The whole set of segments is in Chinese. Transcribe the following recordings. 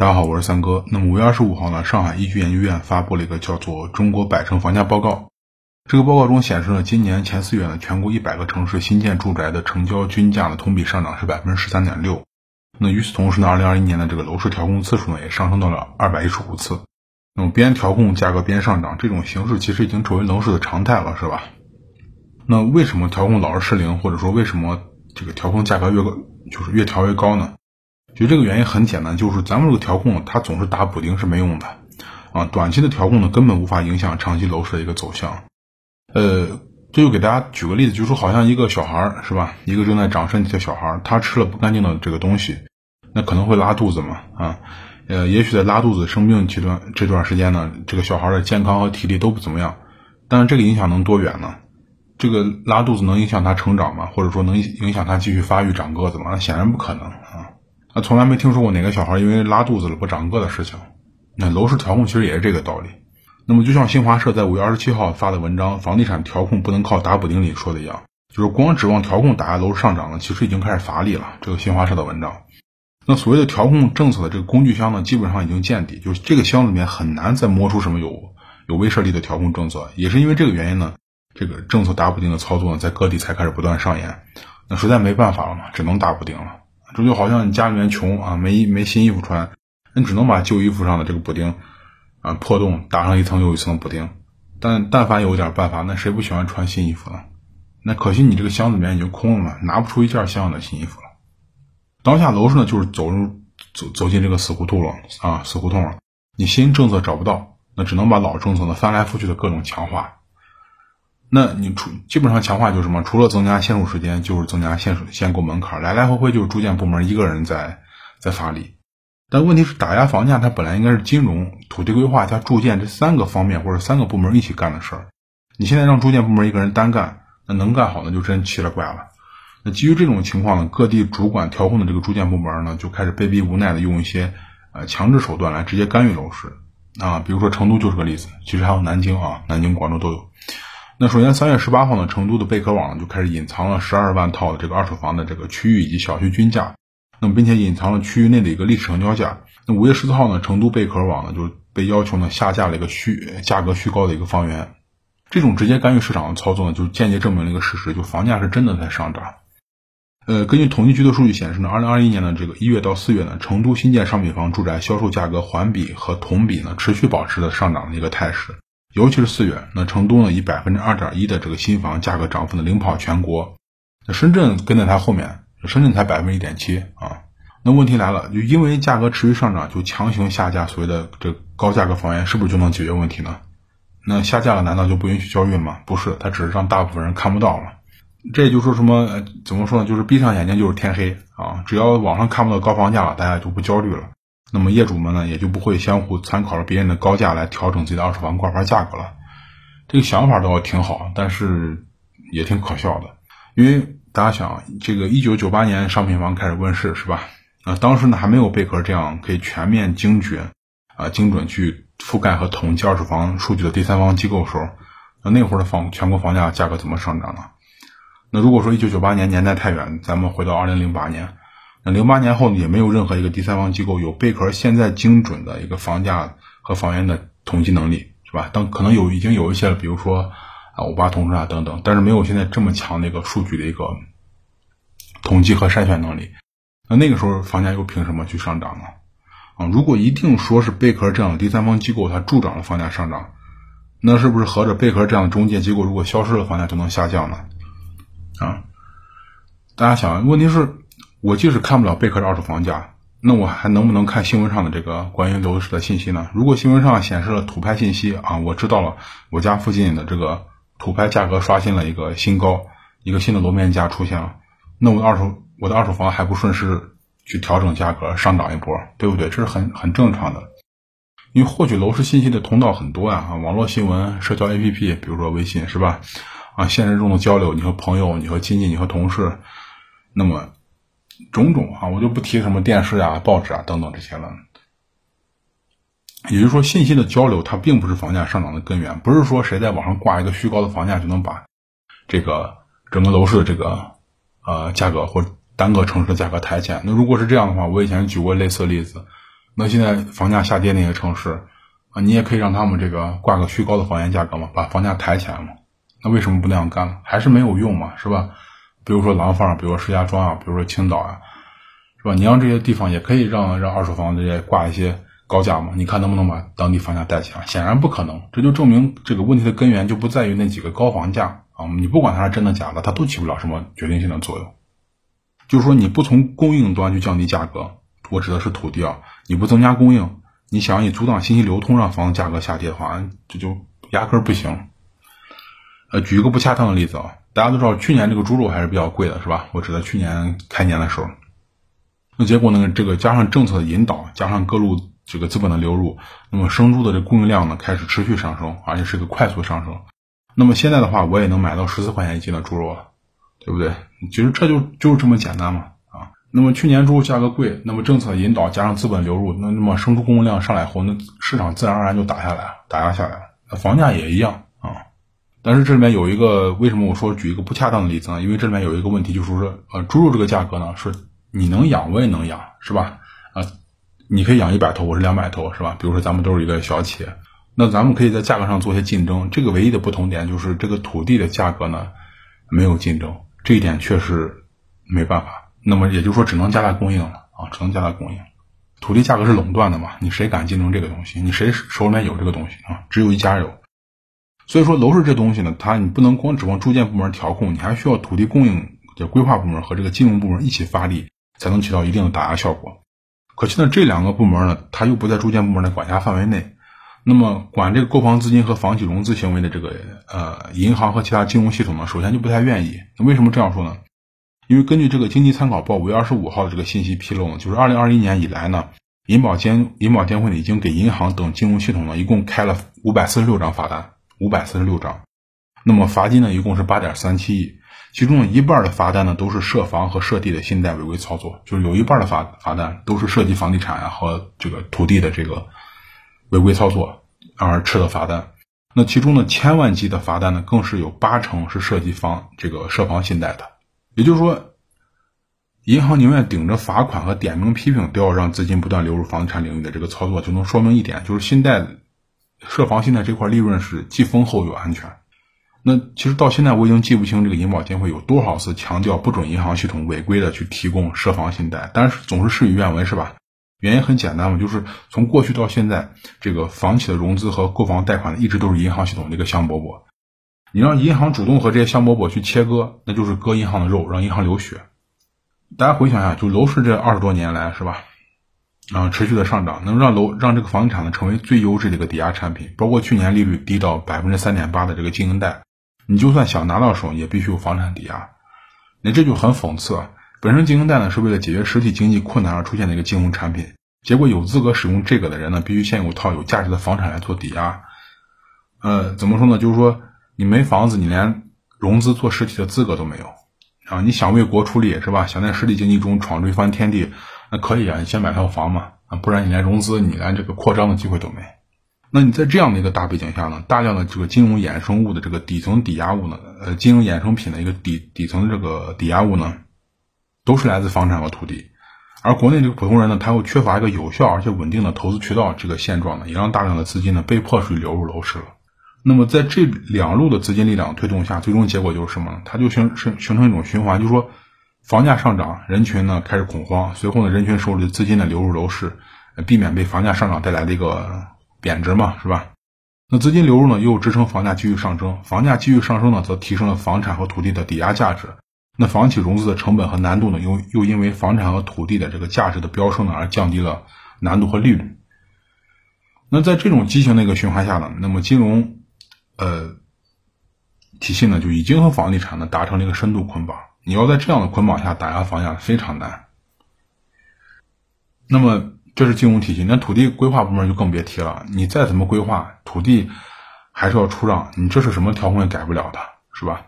大家好，我是三哥。那么五月二十五号呢，上海易居研究院发布了一个叫做《中国百城房价报告》。这个报告中显示呢，今年前四月呢，全国一百个城市新建住宅的成交均价呢，同比上涨是百分之十三点六。那与此同时呢，二零二一年的这个楼市调控次数呢，也上升到了二百一十五次。那么边调控价格边上涨，这种形式其实已经成为楼市的常态了，是吧？那为什么调控老是失灵，或者说为什么这个调控价格越高，就是越调越高呢？其实这个原因很简单，就是咱们这个调控它总是打补丁是没用的，啊，短期的调控呢根本无法影响长期楼市的一个走向。呃，这就给大家举个例子，就说好像一个小孩是吧，一个正在长身体的小孩，他吃了不干净的这个东西，那可能会拉肚子嘛，啊，呃，也许在拉肚子生病这段这段时间呢，这个小孩的健康和体力都不怎么样，但是这个影响能多远呢？这个拉肚子能影响他成长吗？或者说能影响他继续发育长个子吗？那显然不可能啊。那从来没听说过哪个小孩因为拉肚子了不长个的事情。那楼市调控其实也是这个道理。那么就像新华社在五月二十七号发的文章《房地产调控不能靠打补丁》里说的一样，就是光指望调控打压楼市上涨呢，其实已经开始乏力了。这个新华社的文章。那所谓的调控政策的这个工具箱呢，基本上已经见底，就是这个箱子里面很难再摸出什么有有威慑力的调控政策。也是因为这个原因呢，这个政策打补丁的操作呢，在各地才开始不断上演。那实在没办法了嘛，只能打补丁了。这就好像你家里面穷啊，没没新衣服穿，你只能把旧衣服上的这个补丁啊破洞打上一层又一层的补丁。但但凡有点办法，那谁不喜欢穿新衣服呢？那可惜你这个箱子里面已经空了嘛，拿不出一件像样的新衣服了。当下楼市呢，就是走入走走进这个死胡同了啊，死胡同了。你新政策找不到，那只能把老政策呢翻来覆去的各种强化。那你除基本上强化就是什么？除了增加限售时间，就是增加限限购门槛，来来回回就是住建部门一个人在在发力。但问题是打压房价，它本来应该是金融、土地规划加住建这三个方面或者三个部门一起干的事儿。你现在让住建部门一个人单干，那能干好那就真奇了怪了。那基于这种情况呢，各地主管调控的这个住建部门呢，就开始被逼无奈的用一些呃强制手段来直接干预楼市啊，比如说成都就是个例子，其实还有南京啊，南京、广州都有。那首先，三月十八号呢，成都的贝壳网就开始隐藏了十二万套的这个二手房的这个区域以及小区均价，那么并且隐藏了区域内的一个历史成交价。那五月十四号呢，成都贝壳网呢就被要求呢下架了一个虚价格虚高的一个房源。这种直接干预市场的操作呢，就间接证明了一个事实，就房价是真的在上涨。呃，根据统计局的数据显示呢，二零二一年的这个一月到四月呢，成都新建商品房住宅销售价格环比和同比呢持续保持着上涨的一个态势。尤其是四月，那成都呢以百分之二点一的这个新房价格涨幅呢领跑全国，那深圳跟在它后面，深圳才百分之一点七啊。那问题来了，就因为价格持续上涨，就强行下架所谓的这高价格房源，是不是就能解决问题呢？那下架了，难道就不允许交易吗？不是，它只是让大部分人看不到了。这也就说什么？怎么说呢？就是闭上眼睛就是天黑啊！只要网上看不到高房价了，大家就不焦虑了。那么业主们呢，也就不会相互参考了别人的高价来调整自己的二手房挂牌价格了。这个想法倒挺好，但是也挺可笑的。因为大家想，这个一九九八年商品房开始问世是吧？啊，当时呢还没有贝壳这样可以全面精准啊精准去覆盖和统计二手房数据的第三方机构的时候，那那会儿的房全国房价价格怎么上涨呢？那如果说一九九八年年代太远，咱们回到二零零八年。那零八年后呢，也没有任何一个第三方机构有贝壳现在精准的一个房价和房源的统计能力，是吧？当可能有已经有一些了，比如说啊五八同城啊等等，但是没有现在这么强的一个数据的一个统计和筛选能力。那那个时候房价又凭什么去上涨呢？啊，如果一定说是贝壳这样的第三方机构它助长了房价上涨，那是不是合着贝壳这样的中介机构如果消失了，房价就能下降呢？啊，大家想，问题是？我即使看不了贝壳的二手房价，那我还能不能看新闻上的这个关于楼市的信息呢？如果新闻上显示了土拍信息啊，我知道了，我家附近的这个土拍价格刷新了一个新高，一个新的楼面价出现了，那我的二手我的二手房还不顺势去调整价格上涨一波，对不对？这是很很正常的，因为获取楼市信息的通道很多呀，啊，网络新闻、社交 APP，比如说微信是吧？啊，现实中的交流，你和朋友、你和亲戚、你和同事，那么。种种啊，我就不提什么电视啊、报纸啊等等这些了。也就是说，信息的交流它并不是房价上涨的根源，不是说谁在网上挂一个虚高的房价就能把这个整个楼市的这个呃价格或单个城市的价格抬起来。那如果是这样的话，我以前举过类似的例子。那现在房价下跌那些城市啊，你也可以让他们这个挂个虚高的房源价格嘛，把房价抬起来嘛。那为什么不那样干了？还是没有用嘛，是吧？比如说廊坊，比如说石家庄啊，比如说青岛啊，是吧？你让这些地方也可以让让二手房这些挂一些高价嘛？你看能不能把当地房价带起来？显然不可能，这就证明这个问题的根源就不在于那几个高房价啊！你不管它是真的假的，它都起不了什么决定性的作用。就是说，你不从供应端去降低价格，我指的是土地啊，你不增加供应，你想以阻挡信息流通让房子价格下跌的话，这就压根儿不行。呃，举一个不恰当的例子啊，大家都知道去年这个猪肉还是比较贵的，是吧？我指的去年开年的时候，那结果呢，这个加上政策的引导，加上各路这个资本的流入，那么生猪的这供应量呢开始持续上升，而且是个快速上升。那么现在的话，我也能买到十四块钱一斤的猪肉了，对不对？其实这就就是这么简单嘛，啊。那么去年猪肉价格贵，那么政策引导加上资本流入，那那么生猪供应量上来后，那市场自然而然就打下来了，打压下来了。那房价也一样。但是这里面有一个为什么我说举一个不恰当的例子呢？因为这里面有一个问题，就是说，呃，猪肉这个价格呢，是你能养我也能养，是吧？啊，你可以养一百头，我是两百头，是吧？比如说咱们都是一个小企业，那咱们可以在价格上做些竞争。这个唯一的不同点就是这个土地的价格呢没有竞争，这一点确实没办法。那么也就是说，只能加大供应了啊，只能加大供应。土地价格是垄断的嘛？你谁敢竞争这个东西？你谁手里面有这个东西啊？只有一家有。所以说楼市这东西呢，它你不能光指望住建部门调控，你还需要土地供应的规划部门和这个金融部门一起发力，才能起到一定的打压效果。可惜呢，这两个部门呢，它又不在住建部门的管辖范围内。那么管这个购房资金和房企融资行为的这个呃银行和其他金融系统呢，首先就不太愿意。为什么这样说呢？因为根据这个经济参考报五月二十五号的这个信息披露呢，就是二零二一年以来呢，银保监银保监会呢已经给银行等金融系统呢一共开了五百四十六张罚单。五百四十六张，那么罚金呢，一共是八点三七亿，其中一半的罚单呢都是涉房和涉地的信贷违规操作，就是有一半的罚罚单都是涉及房地产啊和这个土地的这个违规操作而吃的罚单。那其中呢，千万级的罚单呢，更是有八成是涉及房这个涉房信贷的。也就是说，银行宁愿顶着罚款和点名批评，都要让资金不断流入房地产领域的这个操作，就能说明一点，就是信贷。涉房信贷这块利润是既丰厚又安全。那其实到现在我已经记不清这个银保监会有多少次强调不准银行系统违规的去提供涉房信贷，但是总是事与愿违，是吧？原因很简单嘛，就是从过去到现在，这个房企的融资和购房贷款一直都是银行系统的一个香饽饽。你让银行主动和这些香饽饽去切割，那就是割银行的肉，让银行流血。大家回想一下，就楼市这二十多年来，是吧？啊，持续的上涨能让楼让这个房地产呢成为最优质的一个抵押产品，包括去年利率低到百分之三点八的这个经营贷，你就算想拿到手，也必须有房产抵押。那这就很讽刺啊！本身经营贷呢是为了解决实体经济困难而出现的一个金融产品，结果有资格使用这个的人呢，必须先有套有价值的房产来做抵押。呃，怎么说呢？就是说你没房子，你连融资做实体的资格都没有啊！你想为国出力是吧？想在实体经济中闯出一番天地。那可以啊，你先买套房嘛，啊，不然你连融资、你连这个扩张的机会都没。那你在这样的一个大背景下呢，大量的这个金融衍生物的这个底层抵押物呢，呃，金融衍生品的一个底底层这个抵押物呢，都是来自房产和土地。而国内这个普通人呢，他又缺乏一个有效而且稳定的投资渠道，这个现状呢，也让大量的资金呢被迫去流入楼市了。那么在这两路的资金力量推动下，最终结果就是什么呢？它就形形形成一种循环，就是说。房价上涨，人群呢开始恐慌，随后呢，人群手里的资金呢流入楼市，避免被房价上涨带来的一个贬值嘛，是吧？那资金流入呢，又支撑房价继续上升，房价继续上升呢，则提升了房产和土地的抵押价值。那房企融资的成本和难度呢，又又因为房产和土地的这个价值的飙升呢，而降低了难度和利率。那在这种畸形的一个循环下呢，那么金融呃体系呢，就已经和房地产呢达成了一个深度捆绑。你要在这样的捆绑下打压房价非常难。那么这是金融体系，那土地规划部门就更别提了。你再怎么规划，土地还是要出让，你这是什么调控也改不了的，是吧？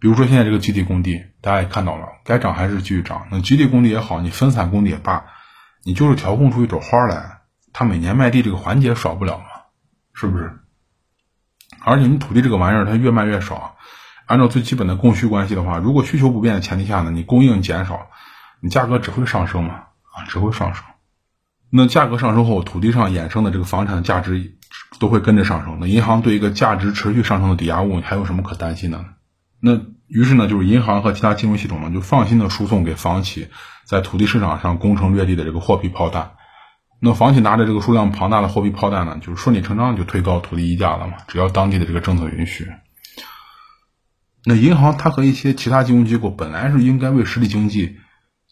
比如说现在这个集体工地，大家也看到了，该涨还是继续涨。那集体工地也好，你分散工地也罢，你就是调控出一朵花来，它每年卖地这个环节少不了嘛，是不是？而且你土地这个玩意儿，它越卖越少。按照最基本的供需关系的话，如果需求不变的前提下呢，你供应减少，你价格只会上升嘛？啊，只会上升。那价格上升后，土地上衍生的这个房产的价值都会跟着上升。那银行对一个价值持续上升的抵押物你还有什么可担心的？那于是呢，就是银行和其他金融系统呢，就放心的输送给房企在土地市场上攻城略地的这个货币炮弹。那房企拿着这个数量庞大的货币炮弹呢，就是顺理成章就推高土地溢价了嘛。只要当地的这个政策允许。那银行它和一些其他金融机构本来是应该为实体经济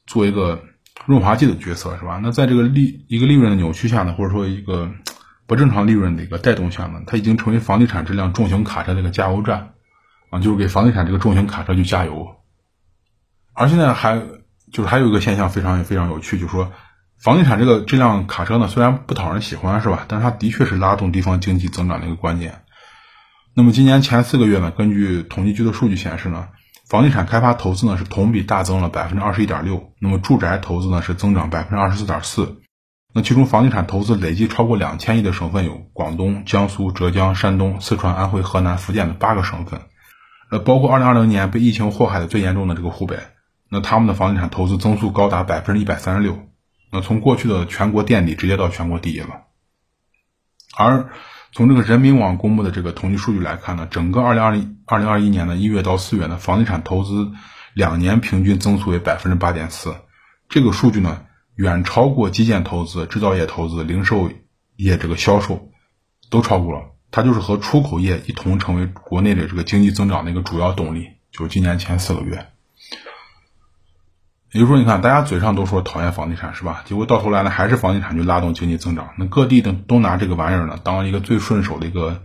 做一个润滑剂的角色，是吧？那在这个利一个利润的扭曲下呢，或者说一个不正常利润的一个带动下呢，它已经成为房地产这辆重型卡车的一个加油站啊，就是给房地产这个重型卡车去加油。而现在还就是还有一个现象非常非常有趣，就是说房地产这个这辆卡车呢，虽然不讨人喜欢，是吧？但是它的确是拉动地方经济增长的一个关键。那么今年前四个月呢，根据统计局的数据显示呢，房地产开发投资呢是同比大增了百分之二十一点六，那么住宅投资呢是增长百分之二十四点四，那其中房地产投资累计超过两千亿的省份有广东、江苏、浙江、山东、四川、安徽、河南、福建的八个省份，呃，包括二零二零年被疫情祸害的最严重的这个湖北，那他们的房地产投资增速高达百分之一百三十六，那从过去的全国垫底直接到全国第一了，而。从这个人民网公布的这个统计数据来看呢，整个二零二零二零二一年的一月到四月呢，房地产投资两年平均增速为百分之八点四，这个数据呢远超过基建投资、制造业投资、零售业这个销售都超过了，它就是和出口业一同成为国内的这个经济增长的一个主要动力，就是今年前四个月。也就是说，你看，大家嘴上都说讨厌房地产，是吧？结果到头来呢，还是房地产去拉动经济增长。那各地的都拿这个玩意儿呢，当一个最顺手的一个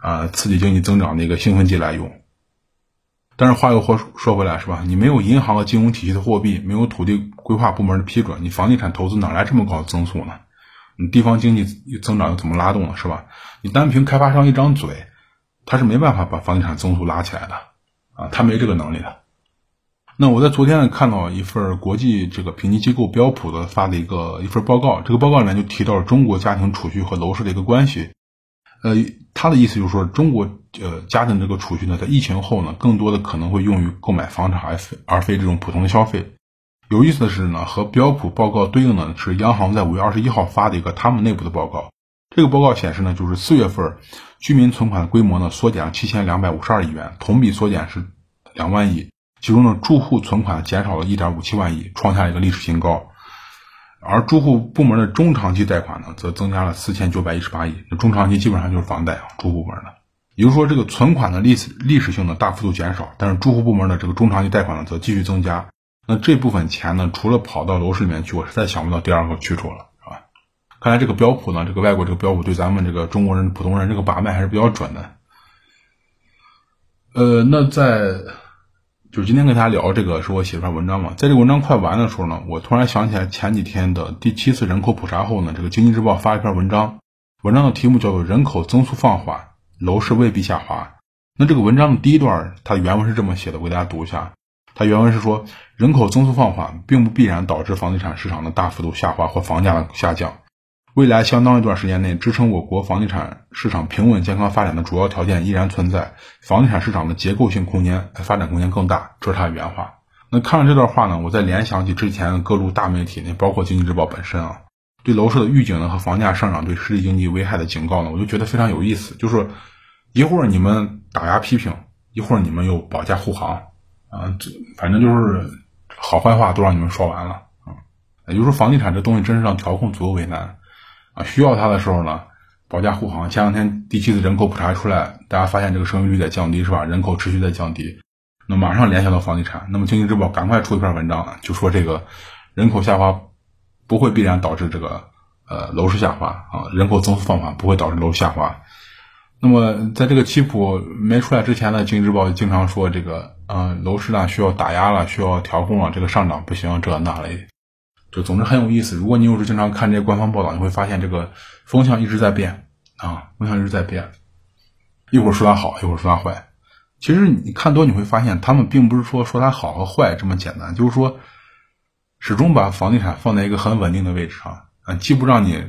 啊刺激经济增长的一个兴奋剂来用。但是话又说说回来，是吧？你没有银行和金融体系的货币，没有土地规划部门的批准，你房地产投资哪来这么高的增速呢？你地方经济增长又怎么拉动呢？是吧？你单凭开发商一张嘴，他是没办法把房地产增速拉起来的啊，他没这个能力的。那我在昨天呢看到一份国际这个评级机构标普的发的一个一份报告，这个报告里面就提到了中国家庭储蓄和楼市的一个关系。呃，他的意思就是说，中国呃家庭这个储蓄呢，在疫情后呢，更多的可能会用于购买房产，而非而非这种普通的消费。有意思的是呢，和标普报告对应的是央行在五月二十一号发的一个他们内部的报告。这个报告显示呢，就是四月份居民存款规模呢缩减了七千两百五十二亿元，同比缩减是两万亿。其中呢，住户存款减少了1.57万亿，创下一个历史新高，而住户部门的中长期贷款呢，则增加了4918亿。那中长期基本上就是房贷啊，住户部门的。也就是说，这个存款的历史历史性的大幅度减少，但是住户部门的这个中长期贷款呢，则继续增加。那这部分钱呢，除了跑到楼市里面去，我实在想不到第二个去处了，是吧？看来这个标普呢，这个外国这个标普对咱们这个中国人普通人这个把脉还是比较准的。呃，那在。就是今天跟大家聊这个，是我写一篇文章嘛。在这个文章快完的时候呢，我突然想起来前几天的第七次人口普查后呢，这个经济日报发一篇文章，文章的题目叫做“人口增速放缓，楼市未必下滑”。那这个文章的第一段，它原文是这么写的，我给大家读一下。它原文是说，人口增速放缓，并不必然导致房地产市场的大幅度下滑或房价的下降。未来相当一段时间内，支撑我国房地产市场平稳健康发展的主要条件依然存在，房地产市场的结构性空间发展空间更大，这是他的原话。那看了这段话呢，我再联想起之前各路大媒体，那包括经济日报本身啊，对楼市的预警呢和房价上涨对实体经济危害的警告呢，我就觉得非常有意思。就是一会儿你们打压批评，一会儿你们又保驾护航啊，这反正就是好坏话都让你们说完了啊。也就是说，房地产这东西真是让调控足够为难。需要它的时候呢，保驾护航。前两天第七次人口普查出来，大家发现这个生育率在降低，是吧？人口持续在降低，那马上联想到房地产。那么经济日报赶快出一篇文章，就说这个人口下滑不会必然导致这个呃楼市下滑啊，人口增速放缓不会导致楼市下滑。那么在这个七普没出来之前呢，经济日报经常说这个嗯楼市呢需要打压了，需要调控了，这个上涨不行，这那嘞。就总之很有意思。如果你有时经常看这些官方报道，你会发现这个风向一直在变啊，风向一直在变。一会儿说它好，一会儿说它坏。其实你看多，你会发现他们并不是说说它好和坏这么简单，就是说始终把房地产放在一个很稳定的位置上啊，既不让你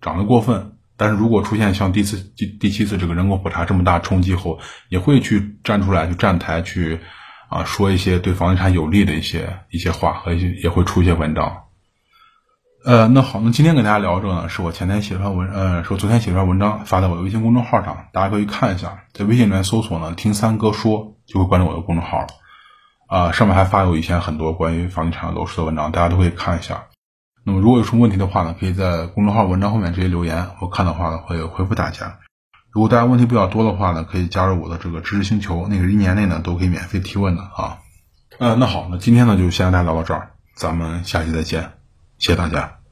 涨得过分，但是如果出现像第四第第七次这个人口普查这么大冲击后，也会去站出来去站台去啊说一些对房地产有利的一些一些话和一些也会出一些文章。呃，那好，那今天跟大家聊这个呢，是我前天写一篇文，呃，是我昨天写一篇文章发在我的微信公众号上，大家可以看一下，在微信里面搜索呢“听三哥说”，就会关注我的公众号了。啊，上面还发有以前很多关于房地产楼市的文章，大家都可以看一下。那么如果有什么问题的话呢，可以在公众号文章后面直接留言，我看的话呢会回复大家。如果大家问题比较多的话呢，可以加入我的这个知识星球，那个一年内呢都可以免费提问的啊。呃，那好，那今天呢就先跟大家聊到这儿，咱们下期再见，谢谢大家。